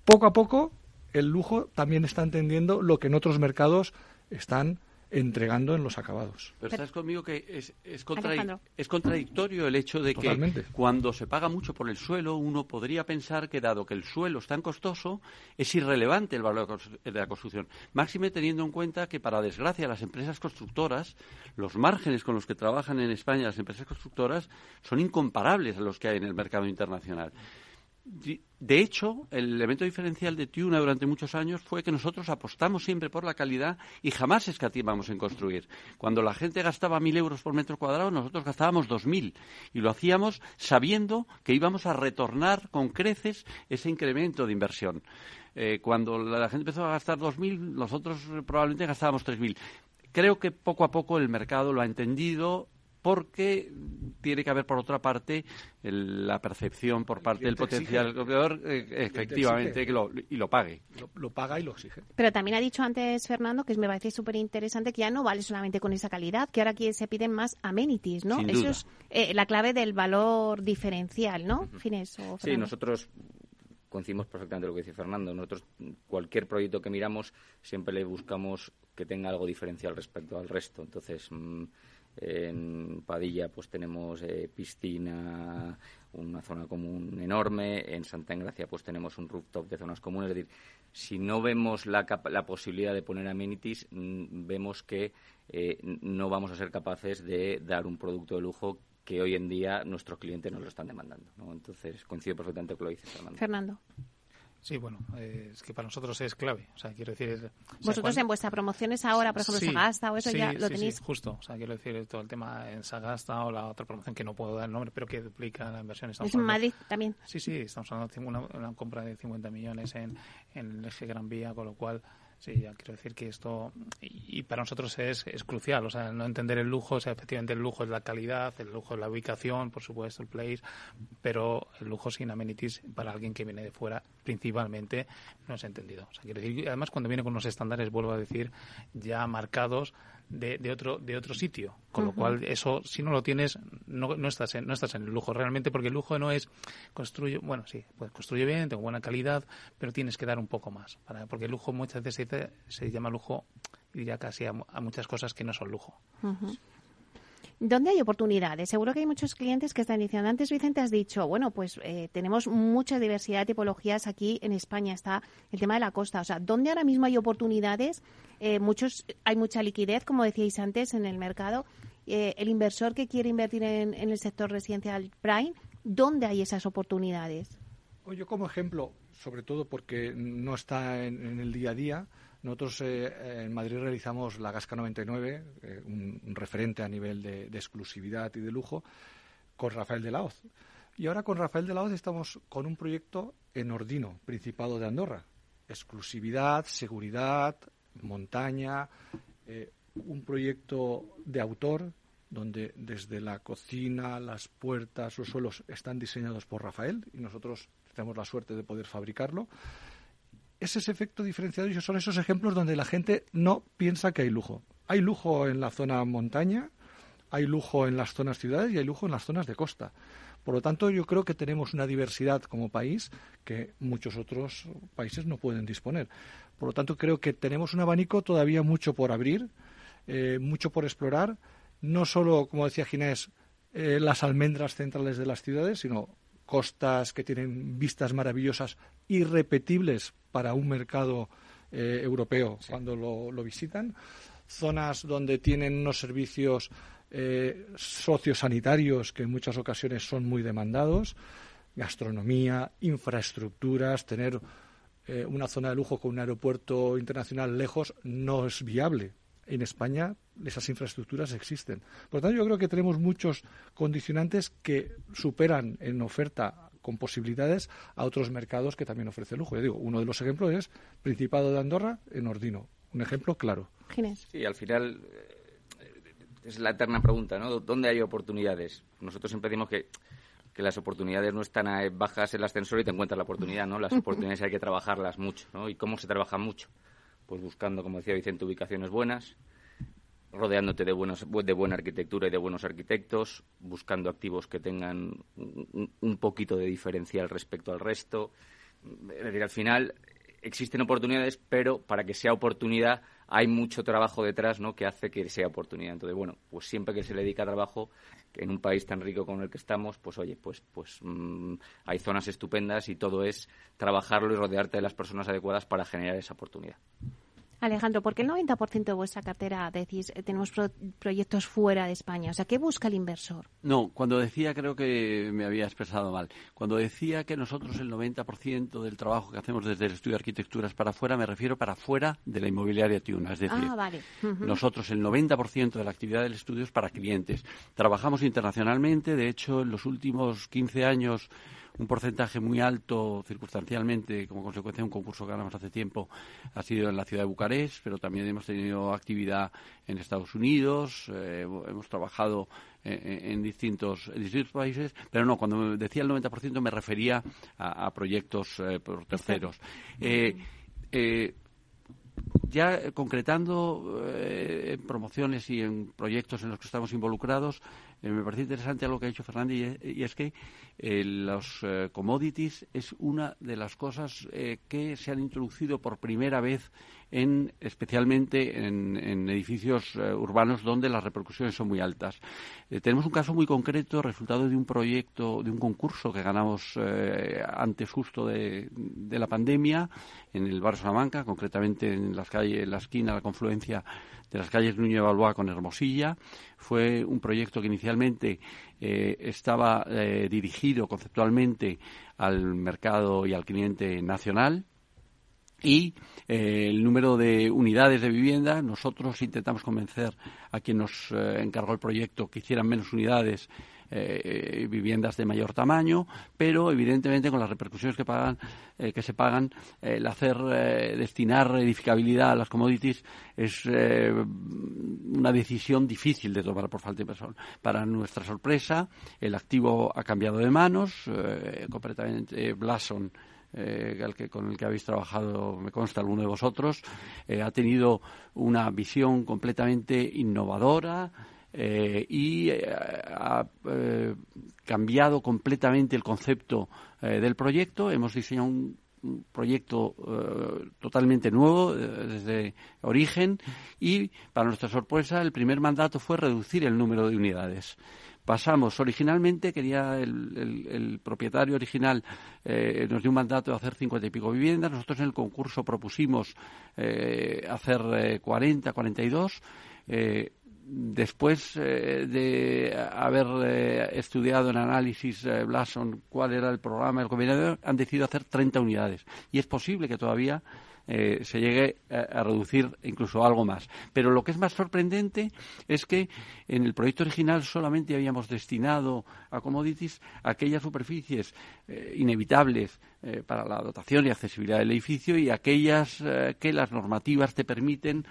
poco a poco el lujo también está entendiendo lo que en otros mercados están entregando en los acabados. Pero estás conmigo que es, es, contradictorio el hecho de que cuando se paga mucho por el suelo, uno podría pensar que dado que el suelo es tan costoso, es irrelevante el valor de la construcción. Máxime teniendo en cuenta que, para desgracia, las empresas constructoras, los márgenes con los que trabajan en España las empresas constructoras son incomparables a los que hay en el mercado internacional. De hecho, el elemento diferencial de Tiuna durante muchos años fue que nosotros apostamos siempre por la calidad y jamás escatimamos en construir. Cuando la gente gastaba mil euros por metro cuadrado, nosotros gastábamos dos mil y lo hacíamos sabiendo que íbamos a retornar con creces ese incremento de inversión. Eh, cuando la gente empezó a gastar dos mil, nosotros probablemente gastábamos tres mil creo que poco a poco el mercado lo ha entendido porque tiene que haber, por otra parte, la percepción por parte del potencial comprador, eh, efectivamente, que lo, y lo pague. Lo, paga y lo exige. Pero también ha dicho antes Fernando, que me parece súper interesante, que ya no vale solamente con esa calidad, que ahora aquí se piden más amenities, ¿no? Eso es eh, la clave del valor diferencial, ¿no? Fines, sí, nosotros coincidimos perfectamente lo que dice Fernando. Nosotros, cualquier proyecto que miramos, siempre le buscamos que tenga algo diferencial respecto al resto. Entonces, mm, en Padilla pues tenemos eh, piscina, una zona común enorme. En Santa Engracia pues tenemos un rooftop de zonas comunes. Es decir, si no vemos la, la posibilidad de poner amenities, mm, vemos que eh, no vamos a ser capaces de dar un producto de lujo que hoy en día nuestros clientes nos lo están demandando. Entonces, coincido perfectamente con lo que dice Fernando. Fernando. Sí, bueno, eh, es que para nosotros es clave. O sea, quiero decir. Vosotros en vuestras promociones ahora, por ejemplo, Sagasta o eso ya lo tenéis. Sí, justo. O sea, quiero decir, todo el tema en Sagasta o la otra promoción que no puedo dar el nombre, pero que duplica la inversión. es en Madrid también. Sí, sí, estamos hablando de una, una compra de 50 millones en, en el eje Gran Vía, con lo cual Sí, ya quiero decir que esto, y, para nosotros es, es, crucial, o sea, no entender el lujo, o sea, efectivamente el lujo es la calidad, el lujo es la ubicación, por supuesto, el place, pero el lujo sin amenities para alguien que viene de fuera, principalmente, no es entendido. O sea, quiero decir, además cuando viene con unos estándares, vuelvo a decir, ya marcados, de, de, otro de otro sitio. Con lo cual eso si no lo tienes no, no estás en, no estás en el lujo. Realmente porque el lujo no es construyo bueno sí pues construye bien tengo buena calidad pero tienes que dar un poco más para, porque el lujo muchas veces se, se llama lujo y diría casi a, muchas cosas que no son lujo ¿Dónde hay oportunidades? Seguro que hay muchos clientes que están diciendo, antes Vicente has dicho, bueno, pues eh, tenemos mucha diversidad de tipologías aquí en España, está el tema de la costa. O sea, ¿dónde ahora mismo hay oportunidades? Eh, muchos, hay mucha liquidez, como decíais antes, en el mercado. Eh, el inversor que quiere invertir en, el sector residencial prime, ¿dónde hay esas oportunidades? Yo como ejemplo, sobre todo porque no está en el día a día, nosotros eh, en Madrid realizamos la Gasca 99, eh, un, referente a nivel de, exclusividad y de lujo, con Rafael de la Hoz. Y ahora con Rafael de la Hoz estamos con un proyecto en Ordino, Principado de Andorra. Exclusividad, seguridad, montaña, eh, un proyecto de autor donde desde la cocina, las puertas, los suelos están diseñados por Rafael y nosotros tenemos la suerte de poder fabricarlo es ese efecto diferenciado y son esos ejemplos donde la gente no piensa que hay lujo. Hay lujo en la zona montaña, hay lujo en las zonas ciudades y hay lujo en las zonas de costa. Por lo tanto, yo creo que tenemos una diversidad como país que muchos otros países no pueden disponer. Por lo tanto, creo que tenemos un abanico todavía mucho por abrir, eh, mucho por explorar, no solo, como decía Ginés, eh, las almendras centrales de las ciudades, sino costas que tienen vistas maravillosas, irrepetibles para un mercado eh, europeo cuando lo, visitan, zonas donde tienen unos servicios eh, sociosanitarios que en muchas ocasiones son muy demandados, gastronomía, infraestructuras, tener eh, una zona de lujo con un aeropuerto internacional lejos no es viable en España esas infraestructuras existen. Por lo tanto, yo creo que tenemos muchos condicionantes que superan en oferta con posibilidades a otros mercados que también ofrecen lujo. Yo digo, uno de los ejemplos es Principado de Andorra en Ordino. Un ejemplo claro. Sí, al final eh, es la eterna pregunta, ¿no? ¿Dónde hay oportunidades? Nosotros siempre decimos que, que las oportunidades no están bajas en el ascensor y te encuentras la oportunidad, ¿no? Las oportunidades hay que trabajarlas mucho, ¿no? ¿Y cómo se trabaja mucho? Pues buscando, como decía Vicente, ubicaciones buenas, rodeándote de, buenos, de buena arquitectura y de buenos arquitectos, buscando activos que tengan un, poquito de diferencial respecto al resto. Es decir, al final existen oportunidades, pero para que sea oportunidad hay mucho trabajo detrás ¿no? que hace que sea oportunidad. Entonces, bueno, pues siempre que se le dedica trabajo, en un país tan rico como el que estamos, pues oye, pues, pues mm, hay zonas estupendas y todo es trabajarlo y rodearte de las personas adecuadas para generar esa oportunidad. Alejandro, ¿por qué el 90% de vuestra cartera decís eh, tenemos proyectos fuera de España? O sea, ¿qué busca el inversor? No, cuando decía, creo que me había expresado mal. Cuando decía que nosotros el 90% del trabajo que hacemos desde el estudio de arquitecturas para afuera, me refiero para fuera de la inmobiliaria Tiuna. Es decir, ah, vale. nosotros el 90% de la actividad del estudio es para clientes. Trabajamos internacionalmente, de hecho, en los últimos 15 años un porcentaje muy alto, circunstancialmente, como consecuencia de un concurso que ganamos hace tiempo, ha sido en la ciudad de Bucarest, pero también hemos tenido actividad en Estados Unidos, eh, hemos trabajado en, distintos, distintos países, pero no, cuando decía el 90% me refería a, proyectos eh, por terceros. Eh, ya concretando en promociones y en proyectos en los que estamos involucrados, eh, me parece interesante algo que ha dicho Fernández y, es que eh, los eh, commodities es una de las cosas que se han introducido por primera vez en, especialmente en, edificios urbanos donde las repercusiones son muy altas. tenemos un caso muy concreto, resultado de un proyecto, de un concurso que ganamos antes justo de, la pandemia en el barrio Salamanca, concretamente en las calles, en la esquina, la confluencia de las calles Nuño de Balboa con Hermosilla. Fue un proyecto que inicialmente eh, estaba eh, dirigido conceptualmente al mercado y al cliente nacional, y eh, el número de unidades de vivienda. Nosotros intentamos convencer a quien nos encargó el proyecto que hicieran menos unidades eh, viviendas de mayor tamaño, pero evidentemente con las repercusiones que pagan, eh, que se pagan, eh, el hacer destinar edificabilidad a las commodities es una decisión difícil de tomar por falta de personal. Para nuestra sorpresa, el activo ha cambiado de manos, completamente Blason con el que habéis trabajado, me consta, alguno de vosotros, ha tenido una visión completamente innovadora, eh, y eh, ha eh, cambiado completamente el concepto del proyecto. Hemos diseñado un, proyecto totalmente nuevo desde origen y, para nuestra sorpresa, el primer mandato fue reducir el número de unidades pasamos. Originalmente quería el, propietario original nos dio un mandato de hacer cincuenta y pico viviendas. Nosotros en el concurso propusimos hacer cuarenta, cuarenta y dos después eh, de haber eh, estudiado en análisis eh, Blason cuál era el programa del combinador, han decidido hacer 30 unidades. Y es posible que todavía se llegue a, reducir incluso algo más. Pero lo que es más sorprendente es que en el proyecto original solamente habíamos destinado a commodities aquellas superficies inevitables para la dotación y accesibilidad del edificio y aquellas que las normativas te permiten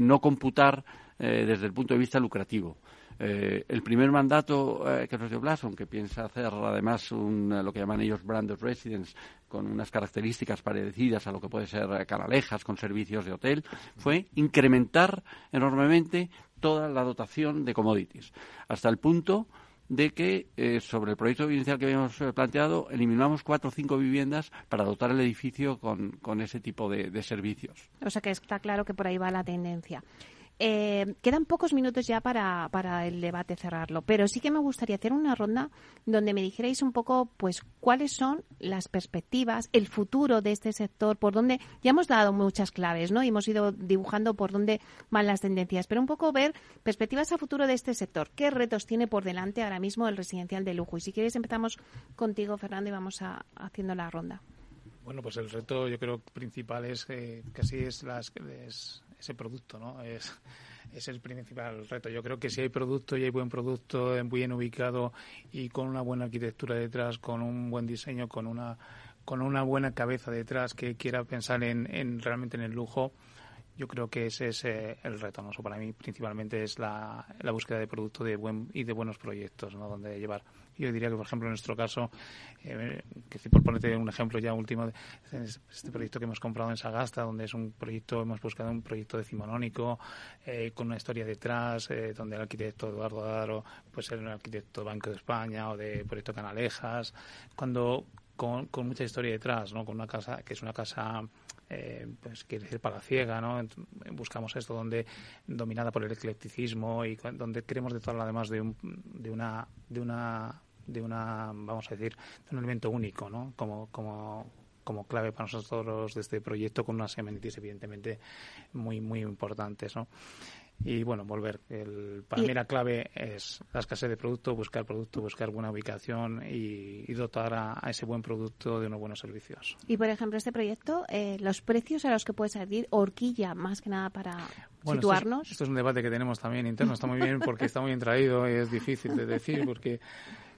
no computar eh, desde el punto de vista lucrativo. Eh, el primer mandato eh, que nos dio Blason, que piensa hacer además lo que llaman ellos branded residence, con unas características parecidas a lo que puede ser canalejas con servicios de hotel, fue incrementar enormemente toda la dotación de commodities, hasta el punto de que sobre el proyecto inicial que habíamos planteado eliminamos cuatro o cinco viviendas para dotar el edificio con, ese tipo de servicios. O sea que está claro que por ahí va la tendencia. Eh, quedan pocos minutos ya para, para, el debate cerrarlo, pero sí que me gustaría hacer una ronda donde me dijerais un poco, pues, cuáles son las perspectivas, el futuro de este sector, por dónde ya hemos dado muchas claves, ¿no? Y hemos ido dibujando por dónde van las tendencias, pero un poco ver perspectivas a futuro de este sector. ¿Qué retos tiene por delante ahora mismo el residencial de lujo? Y si quieres empezamos contigo, Fernando, y vamos a, haciendo la ronda. Bueno, pues el reto yo creo principal es eh, casi es, las, ese producto, ¿no? Es, es el principal reto. Yo creo que si hay producto y hay buen producto bien ubicado y con una buena arquitectura detrás, con un buen diseño, con una con una buena cabeza detrás que quiera pensar en, en realmente en el lujo, yo creo que ese es eh, el reto. ¿no? para mí principalmente es la, la búsqueda de producto de buen, y de buenos proyectos, ¿no? donde llevar. Yo diría que, por ejemplo, en nuestro caso, eh, que por ponerte un ejemplo ya último, este proyecto que hemos comprado en Sagasta, donde es un proyecto, hemos buscado un proyecto decimonónico, eh, con una historia detrás, eh, donde el arquitecto Eduardo Daro puede ser un arquitecto Banco de España o de Proyecto Canalejas, cuando con, con mucha historia detrás, ¿no? con una casa que es una casa eh, pues quiere decir ciega, ¿no? Buscamos esto donde dominada por el eclecticismo y donde queremos de todo además de, un, de una de una de una vamos a decir de un elemento único, ¿no? Como como como clave para nosotros de este proyecto con unas amenities evidentemente muy muy importantes, ¿no? Y bueno, volver. El, para mí la clave es la escasez de producto, buscar producto, buscar buena ubicación y, dotar a, ese buen producto de unos buenos servicios. Y por ejemplo, este proyecto, eh, los precios a los que puede salir, horquilla más que nada para situarnos. Esto es, un debate que tenemos también interno, está muy bien porque está muy bien traído y es difícil de decir porque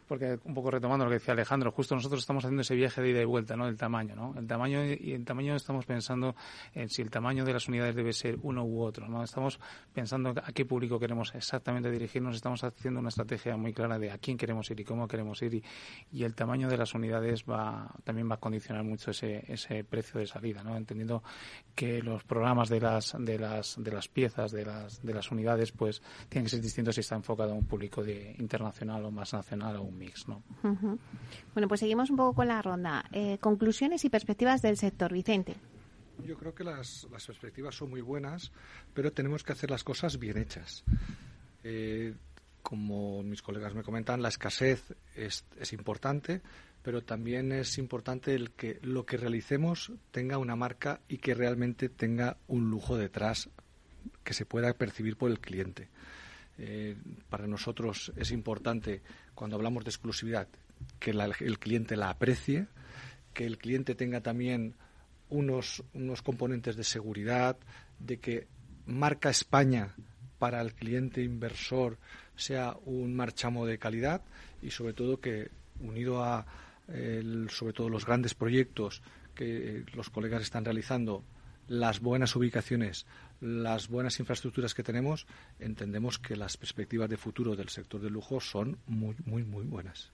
porque un poco retomando lo que decía Alejandro, justo nosotros estamos haciendo ese viaje de ida y vuelta, ¿no? El tamaño, ¿no? El tamaño y el tamaño estamos pensando en si el tamaño de las unidades debe ser uno u otro, ¿no? Estamos pensando a qué público queremos exactamente dirigirnos, estamos haciendo una estrategia muy clara de a quién queremos ir y cómo queremos ir y, el tamaño de las unidades va también va a condicionar mucho ese, ese precio de salida, ¿no? Entendiendo que los programas de las de las de las piezas de las de las unidades pues tienen que ser distintos si está enfocado a un público de internacional o más nacional o un mix, ¿no? Bueno, pues seguimos un poco con la ronda. Eh, conclusiones y perspectivas del sector, Vicente. Yo creo que las, perspectivas son muy buenas, pero tenemos que hacer las cosas bien hechas. Eh, como mis colegas me comentan, la escasez es, es, importante, pero también es importante el que lo que realicemos tenga una marca y que realmente tenga un lujo detrás que se pueda percibir por el cliente. Eh, para nosotros es importante, cuando hablamos de exclusividad, que el cliente la aprecie, que el cliente tenga también unos, unos componentes de seguridad, de que marca España para el cliente inversor sea un marchamo de calidad y sobre todo que unido a sobre todo los grandes proyectos que los colegas están realizando, las buenas ubicaciones, las buenas infraestructuras que tenemos, entendemos que las perspectivas de futuro del sector del lujo son muy, muy, muy buenas.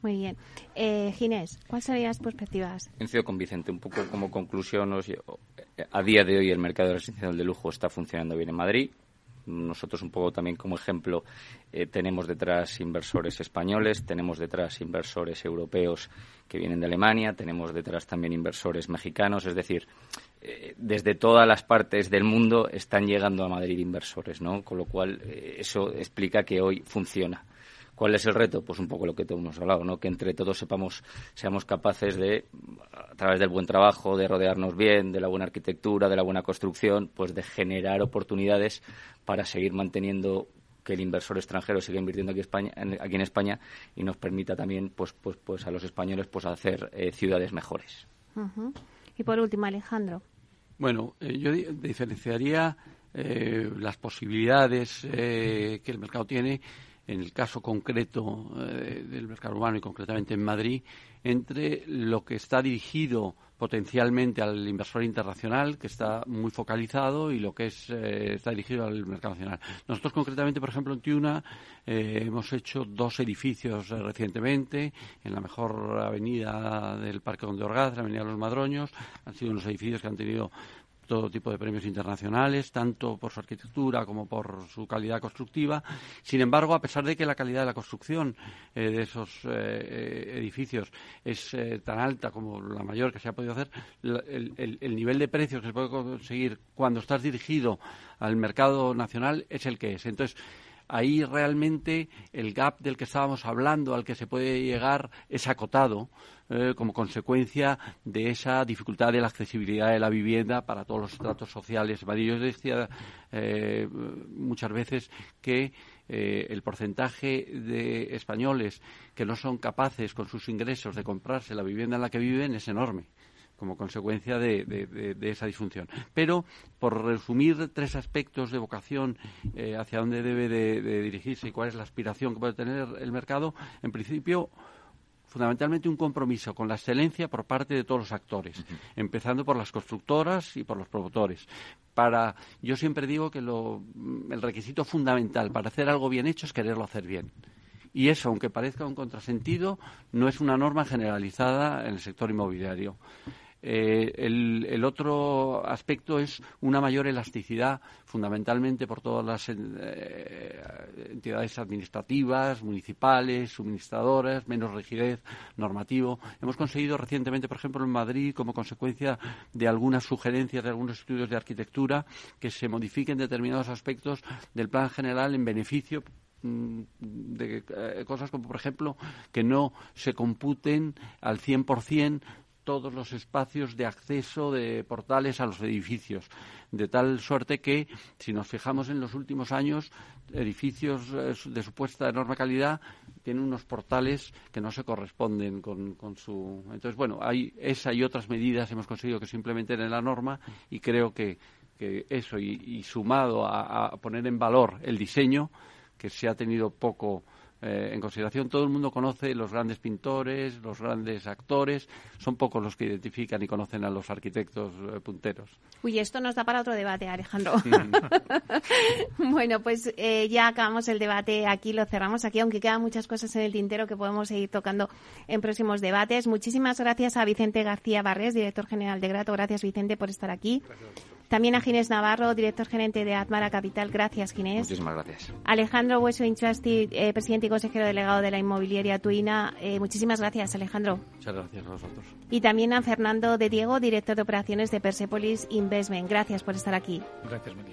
Muy bien. Eh, Ginés, ¿cuáles serían las perspectivas? Coincido con Vicente, un poco como conclusión, a día de hoy el mercado residencial de lujo está funcionando bien en Madrid. Nosotros un poco también como ejemplo eh, tenemos detrás inversores españoles, tenemos detrás inversores europeos que vienen de Alemania, tenemos detrás también inversores mexicanos, es decir, eh, desde todas las partes del mundo están llegando a Madrid inversores, ¿no? Con lo cual eh, eso explica que hoy funciona. ¿Cuál es el reto? Pues un poco lo que todos hemos hablado, ¿no? Que entre todos sepamos, seamos capaces de, a través del buen trabajo, de rodearnos bien, de la buena arquitectura, de la buena construcción, pues de generar oportunidades para seguir manteniendo que el inversor extranjero siga invirtiendo aquí, España, aquí en España y nos permita también, pues, pues, pues a los españoles, pues hacer eh, ciudades mejores. Y por último, Alejandro. Bueno, eh, yo diferenciaría eh, las posibilidades que el mercado tiene en el caso concreto eh, del mercado urbano y concretamente en Madrid, entre lo que está dirigido potencialmente al inversor internacional, que está muy focalizado, y lo que es, eh, está dirigido al mercado nacional. Nosotros, concretamente, por ejemplo, en Tiuna, eh, hemos hecho dos edificios recientemente, en la mejor avenida del Parque Donde Orgaz, la Avenida de los Madroños. Han sido unos edificios que han tenido todo tipo de premios internacionales, tanto por su arquitectura como por su calidad constructiva. Sin embargo, a pesar de que la calidad de la construcción eh, de esos eh, eh, edificios es tan alta como la mayor que se ha podido hacer, el, nivel de precios que se puede conseguir cuando estás dirigido al mercado nacional es el que es. Entonces, ahí realmente el gap del que estábamos hablando, al que se puede llegar, es acotado eh, como consecuencia de esa dificultad de la accesibilidad de la vivienda para todos los estratos sociales. Yo decía eh, muchas veces que eh, el porcentaje de españoles que no son capaces con sus ingresos de comprarse la vivienda en la que viven es enorme como consecuencia de, esa disfunción. Pero, por resumir tres aspectos de vocación hacia dónde debe de, dirigirse y cuál es la aspiración que puede tener el mercado, en principio, fundamentalmente un compromiso con la excelencia por parte de todos los actores, empezando por las constructoras y por los promotores. Para, yo siempre digo que el requisito fundamental para hacer algo bien hecho es quererlo hacer bien. Y eso, aunque parezca un contrasentido, no es una norma generalizada en el sector inmobiliario. Eh, el, otro aspecto es una mayor elasticidad, fundamentalmente por todas las eh, entidades administrativas, municipales, suministradoras, menos rigidez normativo. Hemos conseguido recientemente, por ejemplo, en Madrid, como consecuencia de algunas sugerencias de algunos estudios de arquitectura, que se modifiquen determinados aspectos del plan general en beneficio mm, de eh, cosas como, por ejemplo, que no se computen al 100% todos los espacios de acceso de portales a los edificios, de tal suerte que, si nos fijamos en los últimos años, edificios eh, de supuesta enorme calidad tienen unos portales que no se corresponden con, su. Entonces, bueno, hay esa y otras medidas hemos conseguido que se implementen en la norma y creo que, eso, y, sumado a poner en valor el diseño, que se ha tenido poco eh, en consideración. Todo el mundo conoce los grandes pintores, los grandes actores, son pocos los que identifican y conocen a los arquitectos eh, punteros. Uy, esto nos da para otro debate, Alejandro. bueno, pues eh, ya acabamos el debate aquí, lo cerramos aquí, aunque quedan muchas cosas en el tintero que podemos seguir tocando en próximos debates. Muchísimas gracias a Vicente García Barres, director general de Grato. Gracias, Vicente, por estar aquí. También a Ginés Navarro, director gerente de Atmara Capital. Gracias, Ginés. Muchísimas gracias. Alejandro Hueso Inchasti, eh, presidente y consejero delegado de la inmobiliaria Tuina. Eh, muchísimas gracias, Alejandro. Muchas gracias a vosotros. Y también a Fernando de Diego, director de operaciones de Persepolis Investment. Gracias por estar aquí. Gracias, Meli.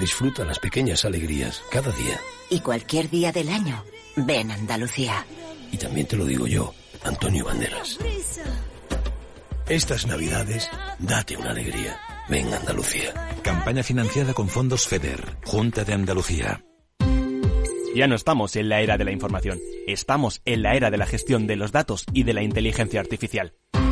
Disfruta las pequeñas alegrías cada día. Y cualquier día del año, ven Andalucía. Y también te lo digo yo, Antonio Banderas. Estas navidades, date una alegría. Ven Andalucía. Campaña financiada con fondos FEDER, Junta de Andalucía. Ya no estamos en la era de la información, estamos en la era de la gestión de los datos y de la inteligencia artificial.